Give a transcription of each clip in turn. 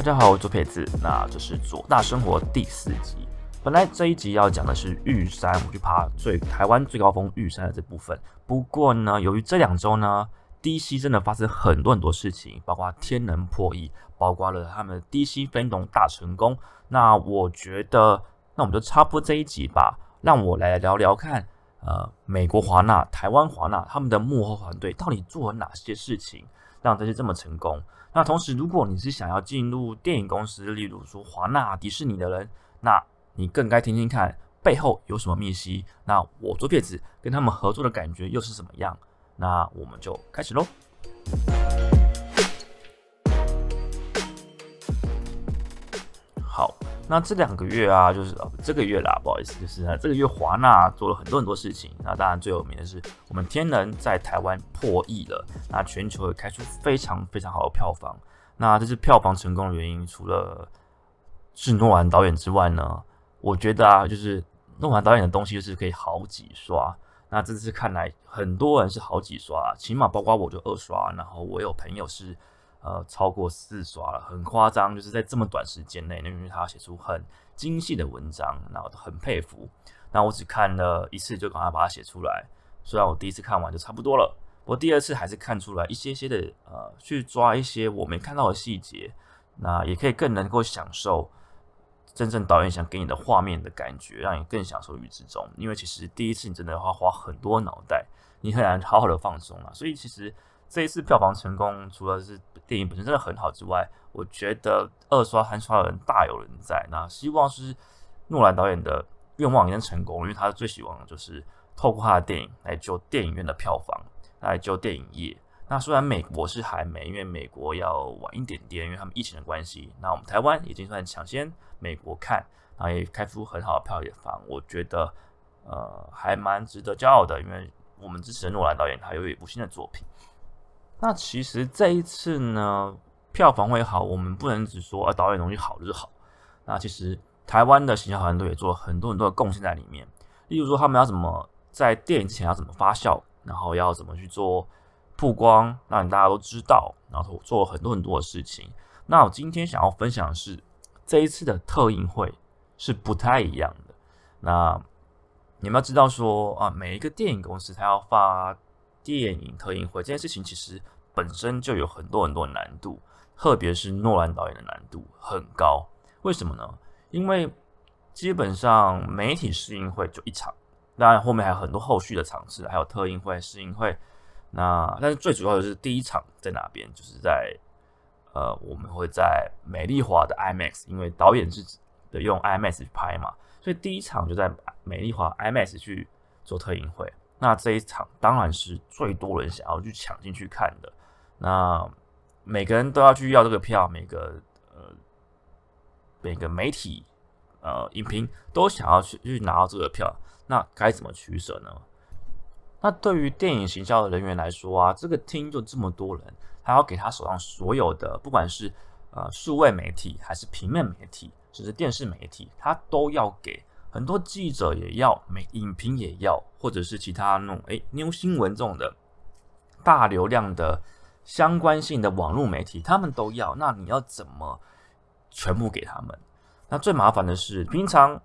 大家好，我是左撇子，那这是左大生活第四集。本来这一集要讲的是玉山，我去爬最台湾最高峰玉山的这部分。不过呢，由于这两周呢，，DC 真的发生很多很多事情，包括天人破译，包括了他们低溪飞龙大成功。那我觉得，那我们就插播这一集吧，让我来聊聊看，呃，美国华纳、台湾华纳他们的幕后团队到底做了哪些事情，让这些这么成功。那同时，如果你是想要进入电影公司，例如说华纳、迪士尼的人，那你更该听听看背后有什么秘辛。那我做骗子跟他们合作的感觉又是怎么样？那我们就开始喽。好，那这两个月啊，就是这个月啦，不好意思，就是这个月华纳做了很多很多事情。那当然最有名的是我们天人在台湾破亿了，那全球也开出非常非常好的票房。那这是票房成功的原因，除了是诺兰导演之外呢？我觉得啊，就是诺兰导演的东西就是可以好几刷。那这次看来，很多人是好几刷，起码包括我就二刷，然后我有朋友是呃超过四刷了，很夸张。就是在这么短时间内，因为他写出很精细的文章，然后很佩服。那我只看了一次就赶快把它写出来，虽然我第一次看完就差不多了，我第二次还是看出来一些些的呃，去抓一些我没看到的细节，那也可以更能够享受。真正导演想给你的画面的感觉，让你更享受于之中。因为其实第一次你真的要花很多脑袋，你很难好好的放松了。所以其实这一次票房成功，除了是电影本身真的很好之外，我觉得二刷三刷的人大有人在。那希望是诺兰导演的愿望也能成功，因为他最希望的就是透过他的电影来救电影院的票房，来救电影业。那虽然美国是还没，因为美国要晚一点点，因为他们疫情的关系。那我们台湾已经算抢先美国看，然后也开出很好的票房，我觉得呃还蛮值得骄傲的，因为我们支持诺兰导演他有一部新的作品。那其实这一次呢，票房会好，我们不能只说啊导演东西好就是好。那其实台湾的行销团队也做了很多很多的贡献在里面，例如说他们要怎么在电影之前要怎么发酵，然后要怎么去做。曝光，让大家都知道，然后做很多很多的事情。那我今天想要分享的是，这一次的特映会是不太一样的。那你们要知道说啊，每一个电影公司它要发电影特映会这件事情，其实本身就有很多很多难度，特别是诺兰导演的难度很高。为什么呢？因为基本上媒体试映会就一场，当然后面还有很多后续的场次，还有特映会、试映会。那但是最主要的是第一场在哪边？就是在呃，我们会在美丽华的 IMAX，因为导演是的用 IMAX 去拍嘛，所以第一场就在美丽华 IMAX 去做特映会。那这一场当然是最多人想要去抢进去看的。那每个人都要去要这个票，每个呃每个媒体呃影评都想要去去拿到这个票，那该怎么取舍呢？那对于电影行销的人员来说啊，这个厅就这么多人，他要给他手上所有的，不管是呃数位媒体，还是平面媒体，甚至电视媒体，他都要给很多记者也要，美影评也要，或者是其他那种诶牛新闻这种的大流量的相关性的网络媒体，他们都要。那你要怎么全部给他们？那最麻烦的是平常。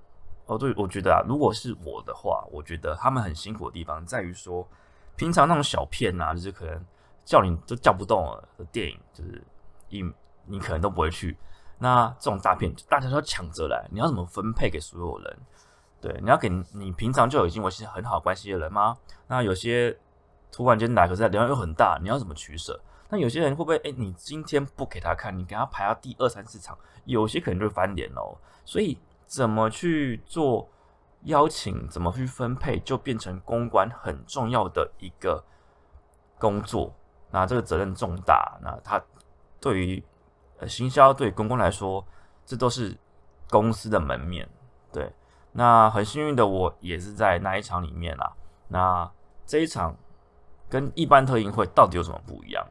哦，对，我觉得啊，如果是我的话，我觉得他们很辛苦的地方在于说，平常那种小片啊，就是可能叫你都叫不动了的电影，就是你你可能都不会去。那这种大片，大家都要抢着来，你要怎么分配给所有人？对，你要给你平常就已经维系很好关系的人吗？那有些突然间来，可是流量又很大，你要怎么取舍？那有些人会不会，哎，你今天不给他看，你给他排到第二三四场，有些可能就翻脸哦。所以。怎么去做邀请？怎么去分配？就变成公关很重要的一个工作。那这个责任重大。那他对于呃行销、对公关来说，这都是公司的门面。对，那很幸运的我也是在那一场里面啦。那这一场跟一般特映会到底有什么不一样？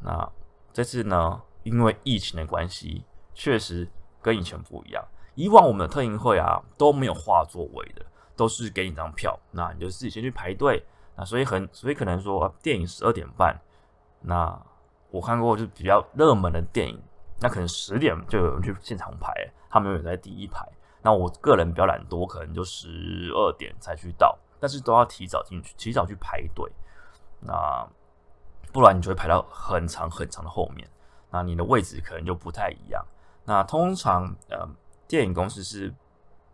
那这次呢，因为疫情的关系，确实跟以前不一样。以往我们的特映会啊都没有画座位的，都是给你张票，那你就自己先去排队。那所以很，所以可能说电影十二点半，那我看过就比较热门的电影，那可能十点就有人去现场排，他们永远在第一排。那我个人比较懒惰，可能就十二点才去到，但是都要提早进去，提早去排队。那不然你就会排到很长很长的后面，那你的位置可能就不太一样。那通常呃，电影公司是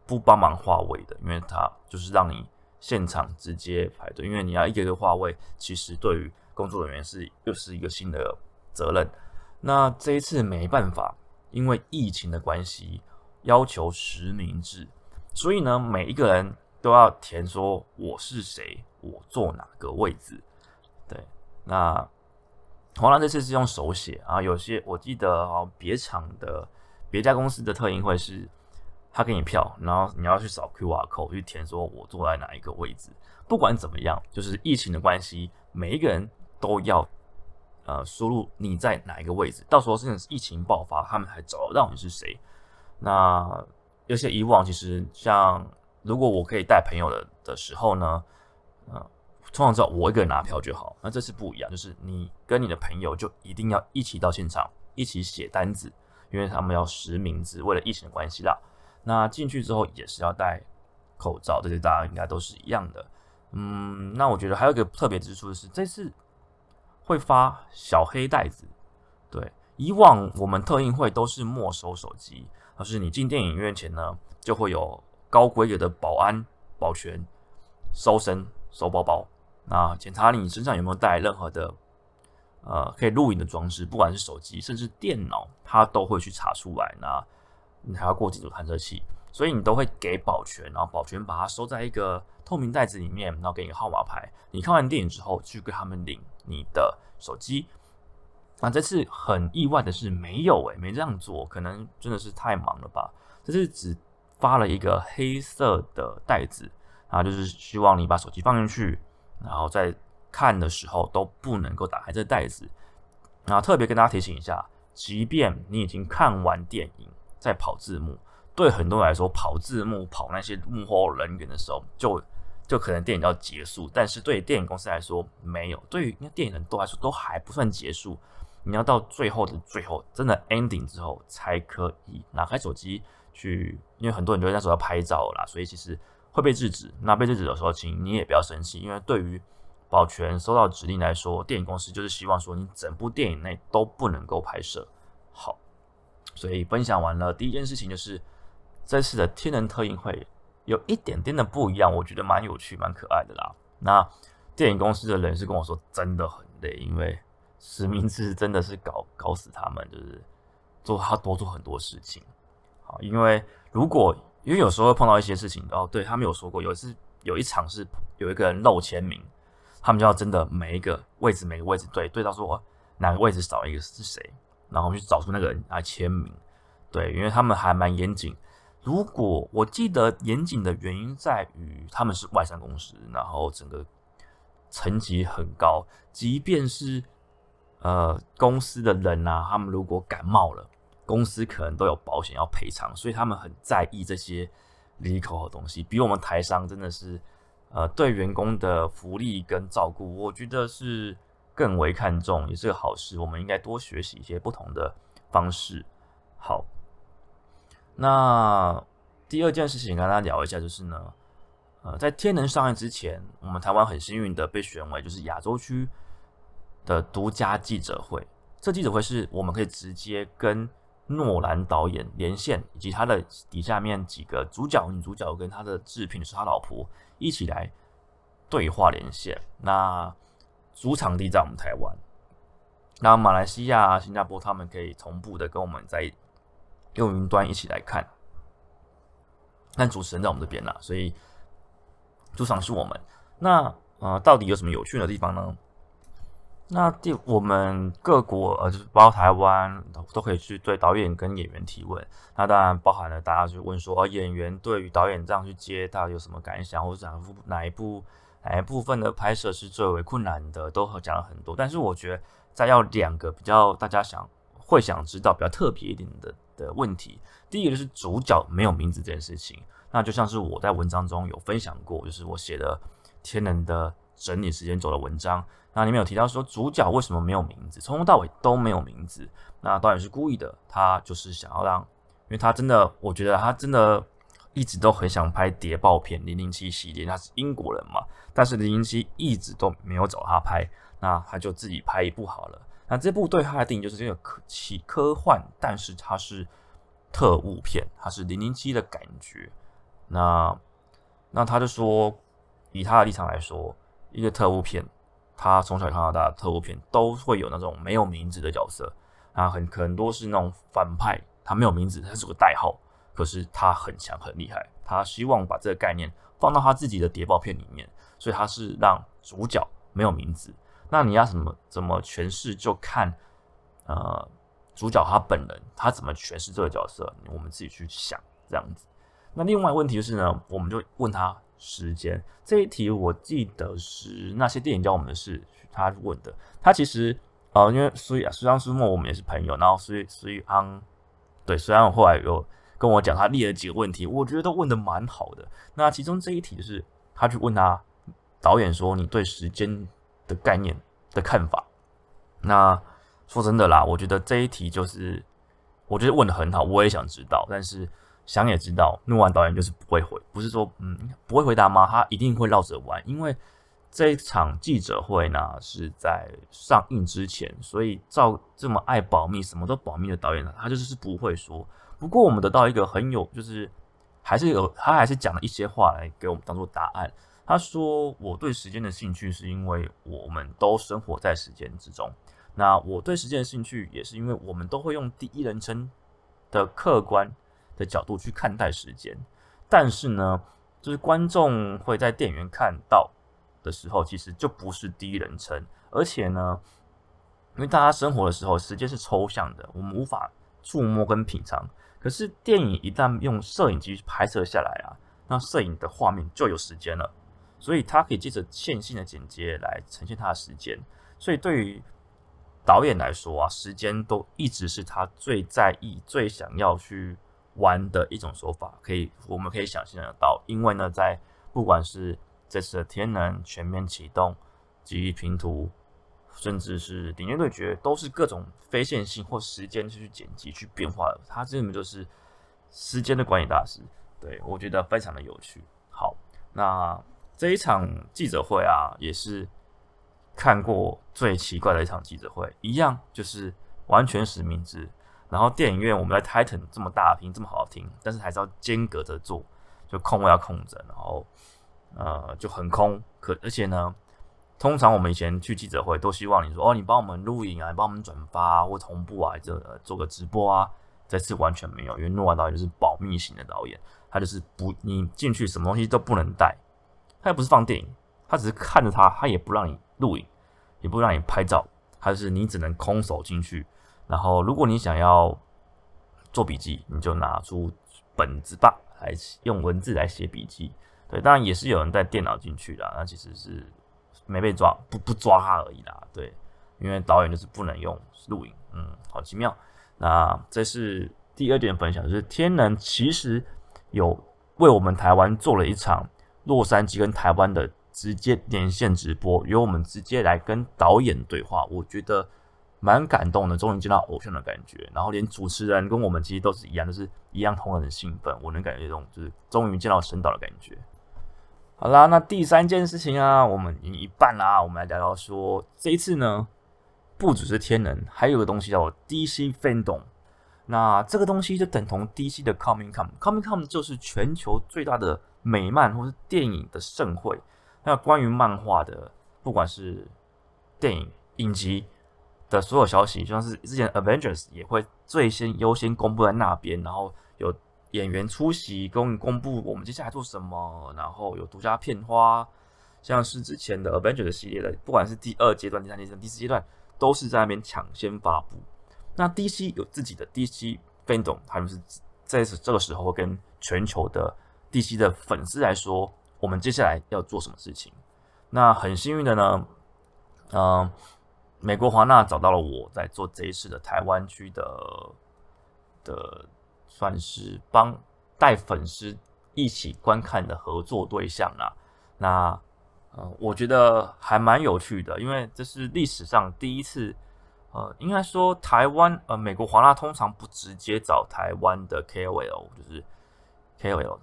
不帮忙划位的，因为它就是让你现场直接排队，因为你要一个一个划位，其实对于工作人员是又是一个新的责任。那这一次没办法，因为疫情的关系。要求实名制，所以呢，每一个人都要填说我是谁，我坐哪个位置。对，那黄兰这次是用手写啊，有些我记得哦，别厂的别家公司的特映会是，他给你票，然后你要去扫 Q R code 去填说我坐在哪一个位置。不管怎么样，就是疫情的关系，每一个人都要呃输入你在哪一个位置，到时候甚至疫情爆发，他们还找得到你是谁。那有些以往其实像，如果我可以带朋友的的时候呢，呃，通常只要我一个人拿票就好。那这次不一样，就是你跟你的朋友就一定要一起到现场，一起写单子，因为他们要实名制，为了疫情的关系啦。那进去之后也是要戴口罩，这些大家应该都是一样的。嗯，那我觉得还有一个特别之处是，这次会发小黑袋子，对。以往我们特映会都是没收手机，而是你进电影院前呢，就会有高规格的保安保全搜身搜包包，那检查你身上有没有带任何的呃可以录影的装置，不管是手机甚至电脑，它都会去查出来。那你还要过几组探测器，所以你都会给保全，然后保全把它收在一个透明袋子里面，然后给你号码牌。你看完电影之后，去跟他们领你的手机。那这次很意外的是没有诶，没这样做，可能真的是太忙了吧。这次只发了一个黑色的袋子啊，就是希望你把手机放进去，然后在看的时候都不能够打开这袋子。然后特别跟大家提醒一下，即便你已经看完电影，在跑字幕，对很多人来说，跑字幕跑那些幕后人员的时候，就就可能电影要结束。但是对电影公司来说，没有，对于那电影人都来说，都还不算结束。你要到最后的最后，真的 ending 之后，才可以拿开手机去，因为很多人觉得那时候要拍照啦，所以其实会被制止。那被制止的时候，请你也不要生气，因为对于保全收到指令来说，电影公司就是希望说你整部电影内都不能够拍摄。好，所以分享完了第一件事情，就是这次的天人特映会有一点点的不一样，我觉得蛮有趣、蛮可爱的啦。那电影公司的人是跟我说，真的很累，因为。实名制真的是搞搞死他们，就是做他多做很多事情。好，因为如果因为有时候会碰到一些事情，哦，对他们有说过，有一次有一场是有一个人漏签名，他们就要真的每一个位置每个位置对对到说哪个位置少一个是谁，然后去找出那个人来签名。对，因为他们还蛮严谨。如果我记得严谨的原因在于他们是外商公司，然后整个层级很高，即便是。呃，公司的人呐，他们如果感冒了，公司可能都有保险要赔偿，所以他们很在意这些利口的东西，比我们台商真的是，呃，对员工的福利跟照顾，我觉得是更为看重，也是个好事。我们应该多学习一些不同的方式。好，那第二件事情跟大家聊一下，就是呢，呃，在天能上映之前，我们台湾很幸运的被选为就是亚洲区。的独家记者会，这记者会是我们可以直接跟诺兰导演连线，以及他的底下面几个主角、女主角跟他的制片是他老婆一起来对话连线。那主场地在我们台湾，那马来西亚、新加坡他们可以同步的跟我们在用云端一起来看，但主持人在我们这边啦，所以主场是我们。那呃，到底有什么有趣的地方呢？那第我们各国呃，就是包括台湾都可以去对导演跟演员提问。那当然包含了大家就问说，演员对于导演这样去接，到底有什么感想，或者哪部哪一部哪一部分的拍摄是最为困难的，都讲了很多。但是我觉得再要两个比较大家想会想知道比较特别一点的的问题，第一个就是主角没有名字这件事情。那就像是我在文章中有分享过，就是我写的天能的。整理时间轴的文章，那里面有提到说主角为什么没有名字，从头到尾都没有名字。那导演是故意的，他就是想要让，因为他真的，我觉得他真的一直都很想拍谍报片《零零七》系列，他是英国人嘛，但是《零零七》一直都没有找他拍，那他就自己拍一部好了。那这部对他的定义就是这个科奇科幻，但是它是特务片，它是《零零七》的感觉。那那他就说，以他的立场来说，一个特务片，他从小看到大的特务片都会有那种没有名字的角色。啊，很很多是那种反派，他没有名字，他是个代号，可是他很强很厉害。他希望把这个概念放到他自己的谍报片里面，所以他是让主角没有名字。那你要怎么怎么诠释，就看呃主角他本人他怎么诠释这个角色，我们自己去想这样子。那另外问题就是呢，我们就问他时间这一题，我记得是那些电影教我们的事，他问的，他其实。哦，因为苏苏安苏沫我们也是朋友，然后苏苏安对，虽然我后来有跟我讲他列了几个问题，我觉得都问的蛮好的。那其中这一题就是他去问他导演说：“你对时间的概念的看法？”那说真的啦，我觉得这一题就是我觉得问的很好，我也想知道，但是想也知道，诺完导演就是不会回，不是说嗯不会回答吗？他一定会绕着玩，因为。这一场记者会呢是在上映之前，所以照这么爱保密、什么都保密的导演呢，他就是不会说。不过我们得到一个很有，就是还是有他还是讲了一些话来给我们当做答案。他说：“我对时间的兴趣是因为我们都生活在时间之中。那我对时间的兴趣也是因为我们都会用第一人称的客观的角度去看待时间。但是呢，就是观众会在电影院看到。”的时候，其实就不是第一人称，而且呢，因为大家生活的时候，时间是抽象的，我们无法触摸跟品尝。可是电影一旦用摄影机拍摄下来啊，那摄影的画面就有时间了，所以他可以借着线性的剪接来呈现他的时间。所以对于导演来说啊，时间都一直是他最在意、最想要去玩的一种手法。可以，我们可以想象得到，因为呢，在不管是这次的天能全面启动，记忆拼图，甚至是顶尖对决，都是各种非线性或时间去剪辑去变化的。他根本就是时间的管理大师，对我觉得非常的有趣。好，那这一场记者会啊，也是看过最奇怪的一场记者会，一样就是完全实名制。然后电影院我们在 Titan 这么大屏这么好听，但是还是要间隔着坐，就空位要空着，然后。呃，就很空，可而且呢，通常我们以前去记者会都希望你说哦，你帮我们录影啊，帮我们转发或同步啊，这做个直播啊。这次完全没有，因为诺瓦导演就是保密型的导演，他就是不，你进去什么东西都不能带，他又不是放电影，他只是看着他，他也不让你录影，也不让你拍照，他是你只能空手进去。然后如果你想要做笔记，你就拿出本子吧，来用文字来写笔记。对，当然也是有人带电脑进去的，那其实是没被抓，不不抓他而已啦。对，因为导演就是不能用录影，嗯，好奇妙。那这是第二点分享，就是天能其实有为我们台湾做了一场洛杉矶跟台湾的直接连线直播，由我们直接来跟导演对话，我觉得蛮感动的，终于见到偶像的感觉。然后连主持人跟我们其实都是一样，都是一样同样的兴奋，我能感觉这种就是终于见到神导的感觉。好啦，那第三件事情啊，我们已经一半啦。我们来聊聊说，这一次呢，不只是天能，还有个东西叫做 DC Fandom。那这个东西就等同 DC 的 Comic Con，Comic Con 就是全球最大的美漫或是电影的盛会。那关于漫画的，不管是电影影集的所有消息，就像是之前 Avengers 也会最先优先公布在那边，然后有。演员出席，公公布我们接下来做什么，然后有独家片花，像是之前的 Avengers 系列的，不管是第二阶段、第三阶段、第四阶段，都是在那边抢先发布。那 DC 有自己的 DC Fandom，他们是在这个时候跟全球的 DC 的粉丝来说，我们接下来要做什么事情？那很幸运的呢，嗯，美国华纳找到了我在做这一次的台湾区的的。算是帮带粉丝一起观看的合作对象啦。那呃，我觉得还蛮有趣的，因为这是历史上第一次，呃，应该说台湾呃，美国华纳通常不直接找台湾的 KOL，就是 KOL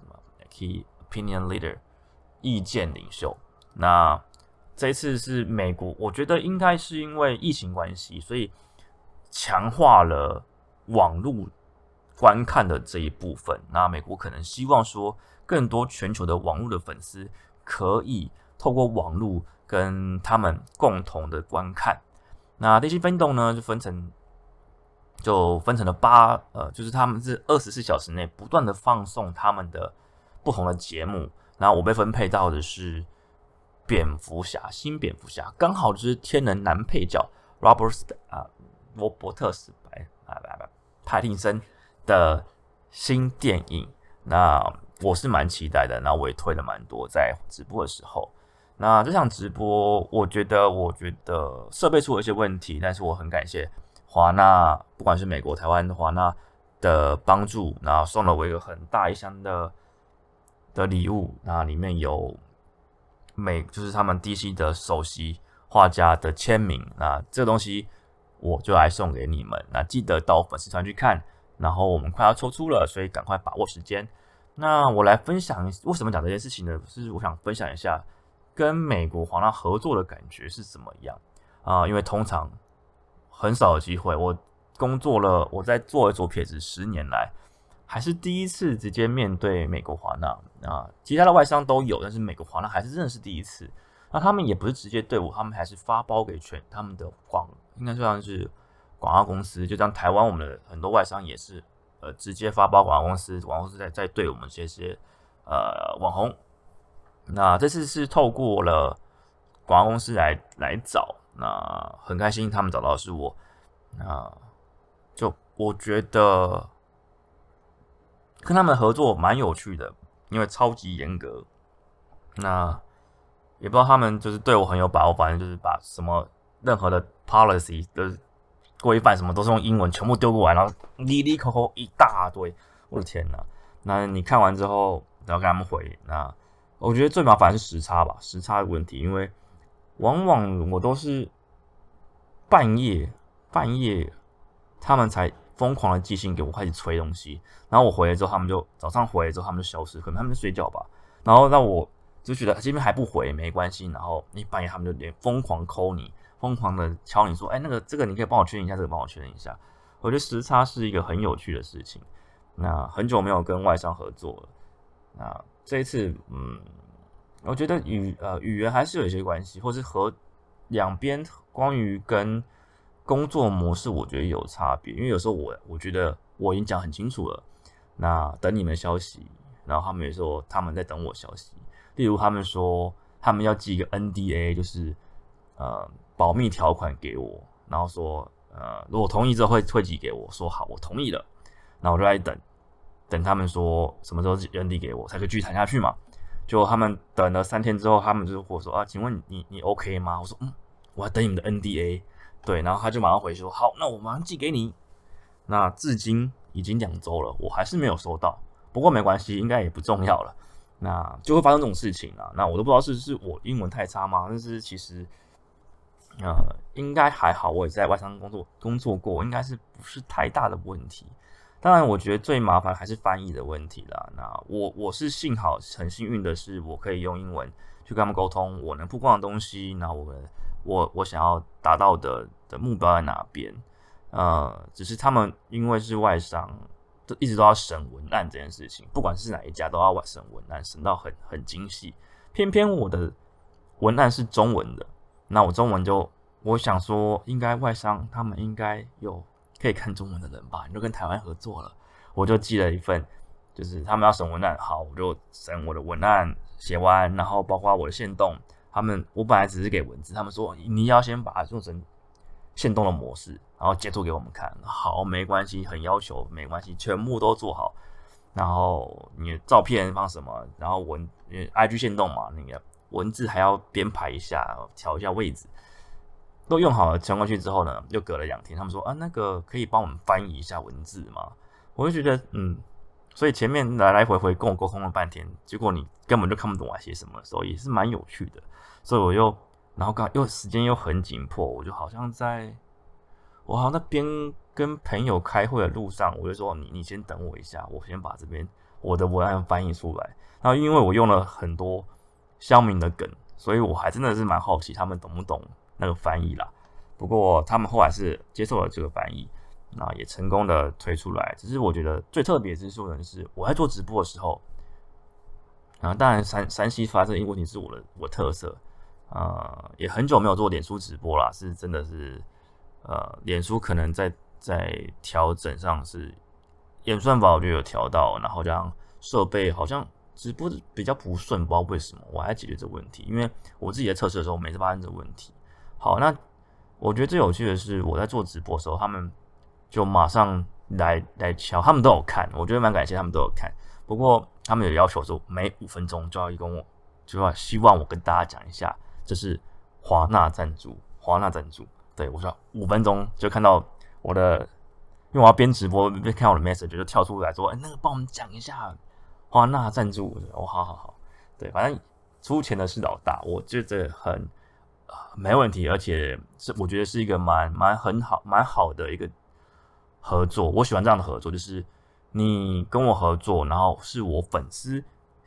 Key Opinion Leader 意见领袖。那这次是美国，我觉得应该是因为疫情关系，所以强化了网络观看的这一部分。那美国可能希望说，更多全球的网络的粉丝可以。透过网络跟他们共同的观看，那这些分动呢就分成，就分成了八呃，就是他们是二十四小时内不断的放送他们的不同的节目。然后我被分配到的是蝙蝠侠，新蝙蝠侠，刚好就是天能男配角 Robert 啊罗伯特斯白啊不不派汀森的新电影。那我是蛮期待的，那我也推了蛮多在直播的时候。那这场直播，我觉得，我觉得设备出了一些问题，但是我很感谢华纳，不管是美国、台湾的华纳的帮助，然后送了我一个很大一箱的的礼物，那里面有美，就是他们 DC 的首席画家的签名，那这东西我就来送给你们，那记得到粉丝团去看，然后我们快要抽出了，所以赶快把握时间。那我来分享为什么讲这件事情呢？是我想分享一下。跟美国华纳合作的感觉是怎么样啊？因为通常很少有机会。我工作了，我在做左撇子十年来，还是第一次直接面对美国华纳啊。其他的外商都有，但是美国华纳还是真的是第一次。那他们也不是直接对我，他们还是发包给全他们的广，应该算是广告公司。就像台湾我们的很多外商也是，呃，直接发包广告公司，广告公司在在对我们这些呃网红。那这次是透过了广告公司来来找，那很开心他们找到是我，那就我觉得跟他们合作蛮有趣的，因为超级严格，那也不知道他们就是对我很有把握，反正就是把什么任何的 policy 的规范什么都是用英文全部丢过来，然后里里口口一大堆，我的天呐！那你看完之后，然后跟他们回那。我觉得最麻烦是时差吧，时差的问题，因为往往我都是半夜半夜，他们才疯狂的寄信给我，开始催东西，然后我回来之后，他们就早上回来之后，他们就消失，可能他们在睡觉吧，然后那我就觉得这边还不回没关系，然后你半夜他们就连疯狂抠你，疯狂的敲你说，哎，那个这个你可以帮我确认一下，这个帮我确认一下，我觉得时差是一个很有趣的事情，那很久没有跟外商合作了，那。这一次，嗯，我觉得语呃语言还是有一些关系，或是和两边关于跟工作模式，我觉得有差别。因为有时候我我觉得我已经讲很清楚了，那等你们消息，然后他们也说他们在等我消息。例如他们说他们要寄一个 NDA，就是呃保密条款给我，然后说呃如果同意之后会会寄给我，说好我同意了，那我就在等。等他们说什么时候扔地给我，才可以继续谈下去嘛？就他们等了三天之后，他们就我说啊，请问你你 OK 吗？我说嗯，我要等你们的 NDA。对，然后他就马上回说好，那我马上寄给你。那至今已经两周了，我还是没有收到。不过没关系，应该也不重要了。那就会发生这种事情啊。那我都不知道是是我英文太差吗？但是其实呃，应该还好。我也在外商工作工作过，应该是不是太大的问题。当然，我觉得最麻烦还是翻译的问题啦。那我我是幸好很幸运的是，我可以用英文去跟他们沟通，我能曝光的东西，那我们我我想要达到的的目标在哪边？呃，只是他们因为是外商，都一直都要审文案这件事情，不管是哪一家都要审文案，审到很很精细。偏偏我的文案是中文的，那我中文就我想说，应该外商他们应该有。可以看中文的人吧，你就跟台湾合作了，我就寄了一份，就是他们要审文案，好，我就审我的文案写完，然后包括我的线动，他们我本来只是给文字，他们说你要先把做成线动的模式，然后截图给我们看，好，没关系，很要求，没关系，全部都做好，然后你照片放什么，然后文因为 IG 线动嘛，那个文字还要编排一下，调一下位置。都用好了传过去之后呢，又隔了两天，他们说啊，那个可以帮我们翻译一下文字吗？我就觉得，嗯，所以前面来来回回跟我沟通了半天，结果你根本就看不懂我写什么，所以是蛮有趣的。所以我又，然后刚又时间又很紧迫，我就好像在，我好像在边跟朋友开会的路上，我就说你你先等我一下，我先把这边我的文案翻译出来。然后因为我用了很多乡民的梗，所以我还真的是蛮好奇他们懂不懂那个翻译啦。不过他们后来是接受了这个翻译。那也成功的推出来，只是我觉得最特别之处呢是，我在做直播的时候，啊，当然山山西发生一个问题是我的我特色，呃，也很久没有做脸书直播啦，是真的是，呃，脸书可能在在调整上是演算法我就有调到，然后这样设备好像直播比较不顺，不知道为什么，我还解决这个问题，因为我自己在测试的时候我每次发生这个问题。好，那我觉得最有趣的是我在做直播的时候，他们。就马上来来敲，他们都有看，我觉得蛮感谢他们都有看。不过他们有要求说，每五分钟就要跟我，就要希望我跟大家讲一下，这是华纳赞助，华纳赞助。对我说五分钟就看到我的，因为我要边直播边看我的 message，就跳出来说，哎，那个帮我们讲一下华纳赞助。哦，好好好，对，反正出钱的是老大，我觉得很没问题，而且是我觉得是一个蛮蛮很好蛮好的一个。合作，我喜欢这样的合作，就是你跟我合作，然后是我粉丝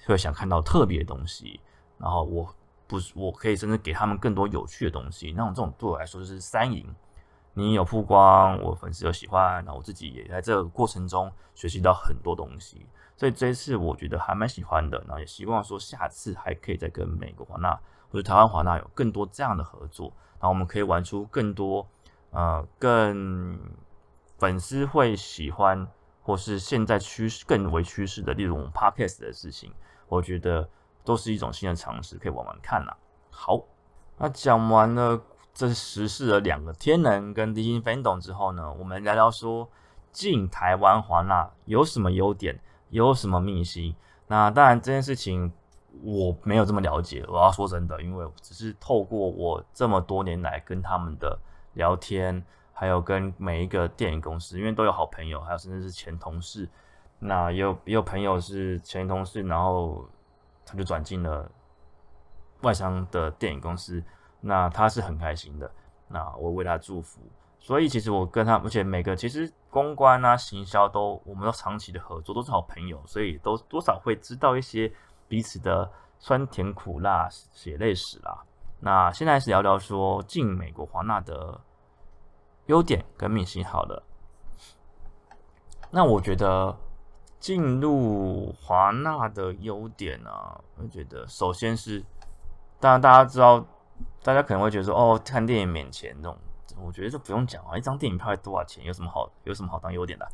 会想看到特别的东西，然后我不是我可以甚至给他们更多有趣的东西，那种这种对我来说就是三赢。你有曝光，我粉丝有喜欢，然后我自己也在这个过程中学习到很多东西，所以这一次我觉得还蛮喜欢的，然后也希望说下次还可以再跟美国华纳或者台湾华纳有更多这样的合作，然后我们可以玩出更多呃更。粉丝会喜欢，或是现在趋势更为趋势的，例如我们 podcast 的事情，我觉得都是一种新的尝试，可以玩玩看啦。好，那讲完了这时事的两个天能跟低薪分懂之后呢，我们聊聊说进台湾华纳有什么优点，有什么秘辛。那当然这件事情我没有这么了解，我要说真的，因为只是透过我这么多年来跟他们的聊天。还有跟每一个电影公司，因为都有好朋友，还有甚至是前同事。那也有也有朋友是前同事，然后他就转进了外商的电影公司。那他是很开心的。那我为他祝福。所以其实我跟他，而且每个其实公关啊、行销都，我们都长期的合作，都是好朋友，所以都多少会知道一些彼此的酸甜苦辣、血泪史啦。那现在是聊聊说进美国华纳的。优点跟明星好的，那我觉得进入华纳的优点呢，我觉得首先是，当然大家知道，大家可能会觉得说，哦，看电影免钱这种，我觉得这不用讲啊，一张电影票多少钱，有什么好，有什么好当优点的，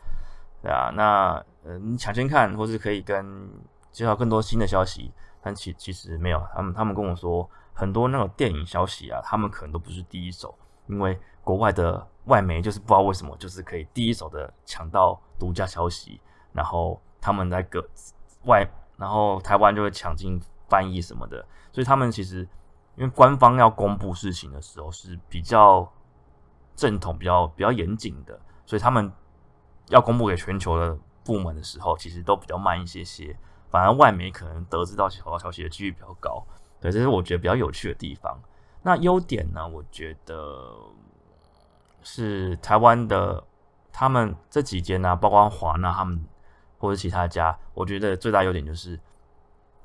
对啊，那呃，你抢先看，或是可以跟介绍更多新的消息，但其其实没有，他们他们跟我说，很多那种电影消息啊，他们可能都不是第一手，因为国外的。外媒就是不知道为什么，就是可以第一手的抢到独家消息，然后他们在个外，然后台湾就会抢进翻译什么的，所以他们其实因为官方要公布事情的时候是比较正统、比较比较严谨的，所以他们要公布给全球的部门的时候，其实都比较慢一些些。反而外媒可能得知到小道消息的几率比较高，对，这是我觉得比较有趣的地方。那优点呢？我觉得。是台湾的，他们这几间呢，包括华纳他们或者其他家，我觉得最大优点就是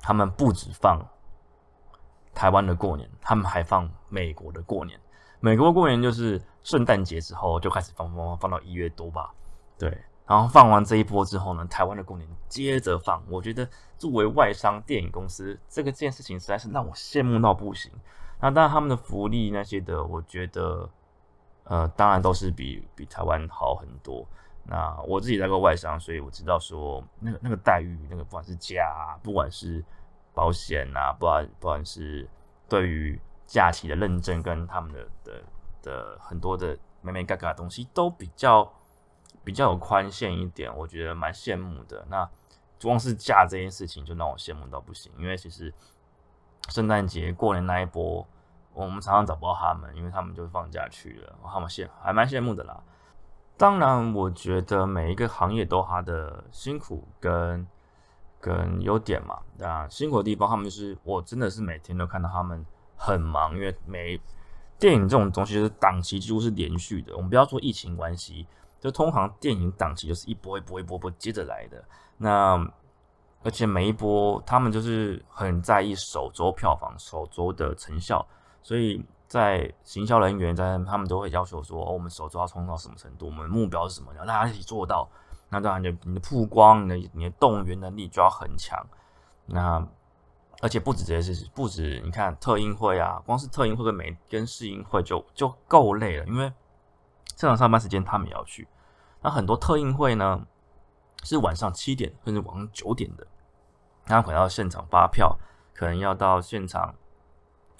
他们不止放台湾的过年，他们还放美国的过年。美国过年就是圣诞节之后就开始放放放，放到一月多吧。对，然后放完这一波之后呢，台湾的过年接着放。我觉得作为外商电影公司，这个这件事情实在是让我羡慕到不行。那当然他们的福利那些的，我觉得。呃，当然都是比比台湾好很多。那我自己在过外商，所以我知道说那个那个待遇，那个不管是假，不管是保险啊，不管不管是对于假期的认证跟他们的的的很多的美美嘎嘎的东西，都比较比较有宽限一点，我觉得蛮羡慕的。那光是假这件事情就让我羡慕到不行，因为其实圣诞节过年那一波。我们常常找不到他们，因为他们就放假去了。他们羡还蛮羡慕的啦。当然，我觉得每一个行业都它的辛苦跟跟优点嘛。那辛苦的地方，他们是我真的是每天都看到他们很忙，因为每电影这种东西是档期几乎是连续的。我们不要说疫情关系，就通常电影档期就是一波一波一波波接着来的。那而且每一波他们就是很在意首周票房、首周的成效，所以。在行销人员在他们都会要求说，哦，我们首周要冲到什么程度？我们目标是什么？要大家一起做到。那当然，你你的曝光、你的你的动员能力就要很强。那而且不止这些事情，不止你看特映会啊，光是特映会跟美跟试映会就就够累了，因为正常上班时间他们也要去。那很多特映会呢是晚上七点甚至晚上九点的，他可能要现场发票，可能要到现场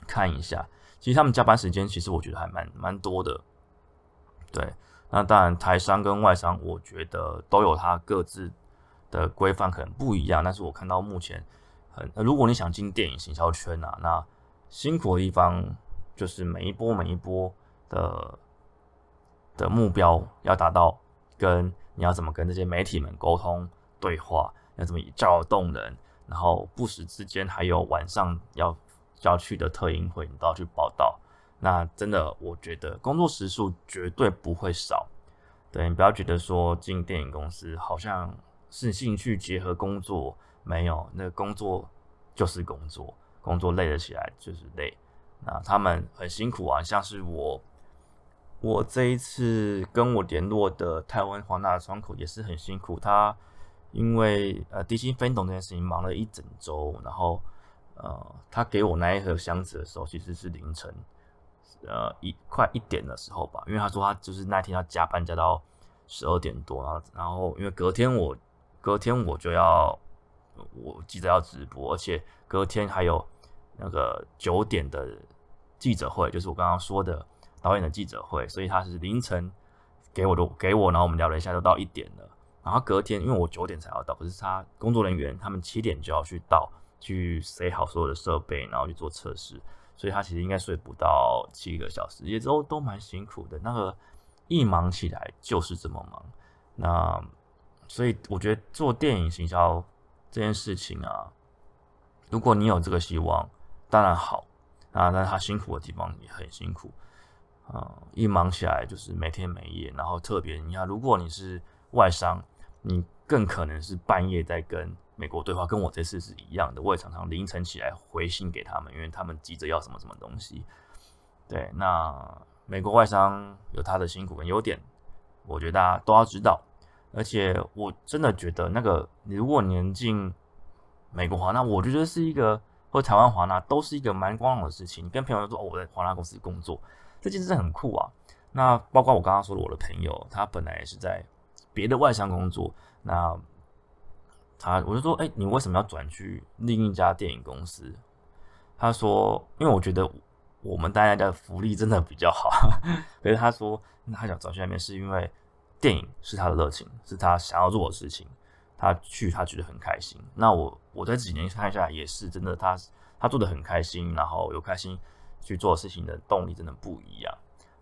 看一下。其实他们加班时间，其实我觉得还蛮蛮多的，对。那当然，台商跟外商，我觉得都有它各自的规范，可能不一样。但是我看到目前，很如果你想进电影行销圈啊，那辛苦的地方就是每一波每一波的的目标要达到，跟你要怎么跟这些媒体们沟通对话，要怎么叫动人，然后不时之间还有晚上要。要去的特映会，你都要去报道。那真的，我觉得工作时数绝对不会少。对你不要觉得说进电影公司好像是兴趣结合工作，没有，那工作就是工作，工作累了起来就是累。那他们很辛苦啊，像是我，我这一次跟我联络的台湾华纳的窗口也是很辛苦，他因为呃低薪分董这件事情忙了一整周，然后。呃，他给我那一盒箱子的时候，其实是凌晨，呃，一快一点的时候吧。因为他说他就是那天要加班加到十二点多，然后然后因为隔天我隔天我就要我记得要直播，而且隔天还有那个九点的记者会，就是我刚刚说的导演的记者会，所以他是凌晨给我的给我，然后我们聊了一下，就到一点了。然后隔天因为我九点才要到，可是他工作人员他们七点就要去到。去塞好所有的设备，然后去做测试，所以他其实应该睡不到七个小时，也都都蛮辛苦的。那个一忙起来就是这么忙，那所以我觉得做电影行销这件事情啊，如果你有这个希望，当然好啊，但是他辛苦的地方也很辛苦啊，一忙起来就是没天没夜，然后特别你看，如果你是外商，你更可能是半夜在跟。美国对话跟我这次是一样的，我也常常凌晨起来回信给他们，因为他们急着要什么什么东西。对，那美国外商有他的辛苦跟优点，我觉得大家都要知道。而且我真的觉得，那个如果年进美国华纳，我觉得是一个或台湾华纳都是一个蛮光荣的事情。你跟朋友说哦，我在华纳公司工作，这件事很酷啊。那包括我刚刚说的，我的朋友他本来也是在别的外商工作，那。他我就说，哎，你为什么要转去另一家电影公司？他说，因为我觉得我们大家的福利真的比较好。可是他说，他想转去那边是因为电影是他的热情，是他想要做的事情。他去，他觉得很开心。那我我在几年看下来也是真的，他他做的很开心，然后有开心去做事情的动力真的不一样。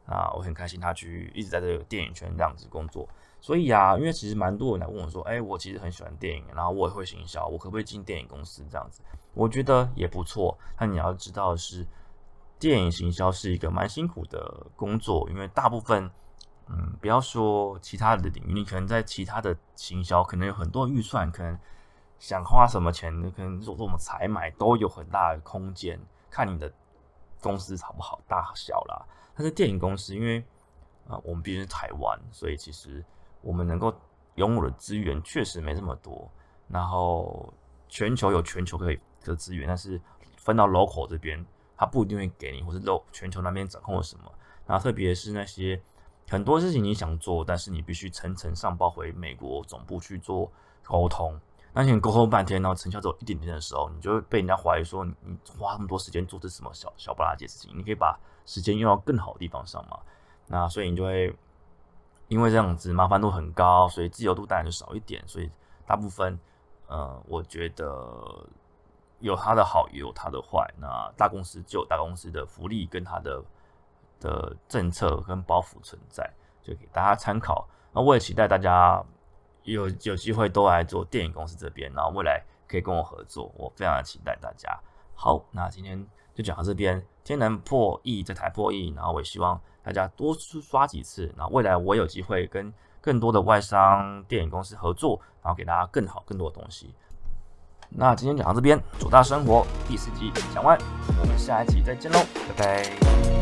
啊，我很开心他去一直在这个电影圈这样子工作。所以啊，因为其实蛮多人来问我说：“哎，我其实很喜欢电影，然后我也会行销，我可不可以进电影公司这样子？”我觉得也不错。但你要知道的是，电影行销是一个蛮辛苦的工作，因为大部分，嗯，不要说其他的领域，你可能在其他的行销可能有很多预算，可能想花什么钱，可能做做什么采买都有很大的空间，看你的公司好不好大小啦。但是电影公司，因为啊，我们毕竟是台湾，所以其实。我们能够拥有的资源确实没这么多，然后全球有全球可以的资源，但是分到 local 这边，它不一定会给你，或是 local 全球那边掌控了什么。然后特别是那些很多事情你想做，但是你必须层层上报回美国总部去做沟通，那你沟通半天，然后成效只有一点点的时候，你就会被人家怀疑说你花那么多时间做这什么小小不拉几事情，你可以把时间用到更好的地方上嘛？那所以你就会。因为这样子麻烦度很高，所以自由度当然就少一点。所以大部分，呃，我觉得有它的好，也有它的坏。那大公司就有大公司的福利跟它的的政策跟包袱存在，就给大家参考。那我也期待大家有有机会都来做电影公司这边，然后未来可以跟我合作，我非常的期待大家。好，那今天就讲到这边，天能破亿这台破亿，然后我也希望大家多刷几次，那未来我有机会跟更多的外商电影公司合作，然后给大家更好更多的东西。那今天讲到这边，主大生活第四集讲完，我们下一集再见喽，拜拜。